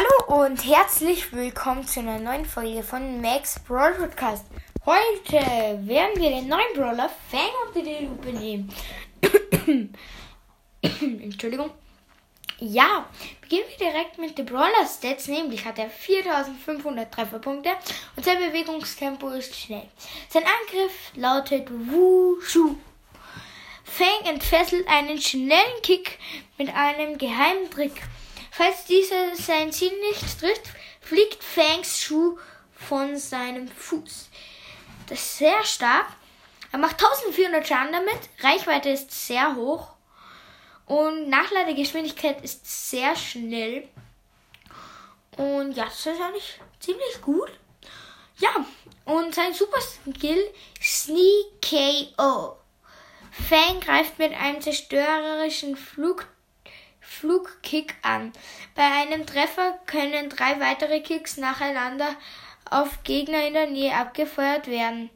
Hallo und herzlich willkommen zu einer neuen Folge von Max Brawl Podcast. Heute werden wir den neuen Brawler Fang unter die Lupe nehmen. Entschuldigung. Ja, beginnen wir direkt mit den Brawler Stats, nämlich hat er 4500 Trefferpunkte und sein Bewegungstempo ist schnell. Sein Angriff lautet Wushu. Fang entfesselt einen schnellen Kick mit einem geheimen Trick. Falls dieser sein Ziel nicht trifft, fliegt Fangs Schuh von seinem Fuß. Das ist sehr stark. Er macht 1400 Schaden damit. Reichweite ist sehr hoch. Und Nachladegeschwindigkeit ist sehr schnell. Und ja, das ist eigentlich ziemlich gut. Ja, und sein Super Skill Sneak KO. Fang greift mit einem zerstörerischen Flug Flugkick an. Bei einem Treffer können drei weitere Kicks nacheinander auf Gegner in der Nähe abgefeuert werden.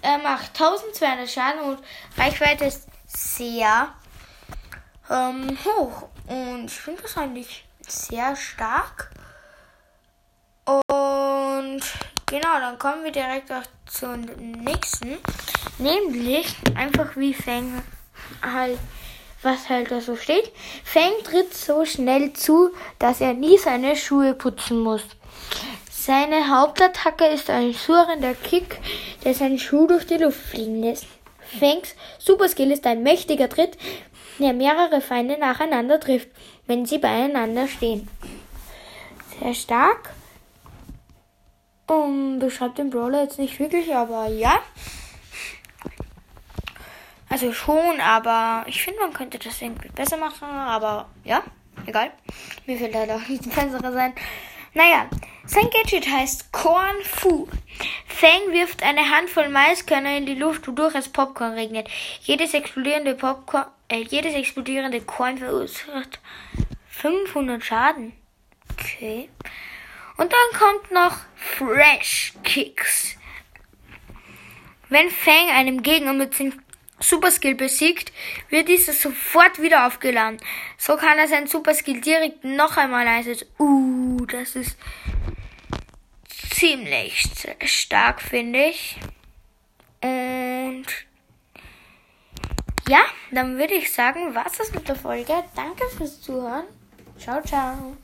Er macht 1200 Schaden und Reichweite ist sehr ähm, hoch. Und ich finde das eigentlich sehr stark. Und genau, dann kommen wir direkt auch zum nächsten. Nämlich einfach wie Fang halt was halt da so steht. Fang tritt so schnell zu, dass er nie seine Schuhe putzen muss. Seine Hauptattacke ist ein surrender Kick, der seinen Schuh durch die Luft fliegen lässt. Fangs Superskill ist ein mächtiger Tritt, der mehrere Feinde nacheinander trifft, wenn sie beieinander stehen. Sehr stark. Um, beschreibt den Brawler jetzt nicht wirklich, aber ja. Also schon, aber ich finde, man könnte das irgendwie besser machen. Aber ja, egal. Mir fällt leider auch nichts Besseres sein. Naja, sein Gadget heißt Corn Fu. Fang wirft eine Handvoll Maiskörner in die Luft, wodurch es Popcorn regnet. Jedes explodierende Popcorn, äh, jedes explodierende Korn verursacht 500 Schaden. Okay. Und dann kommt noch Fresh Kicks. Wenn Fang einem Gegner mit Superskill besiegt, wird dieser sofort wieder aufgeladen. So kann er seinen Superskill direkt noch einmal einsetzen. Uh, das ist ziemlich stark, finde ich. Und ja, dann würde ich sagen, was ist mit der Folge. Danke fürs Zuhören. Ciao, ciao.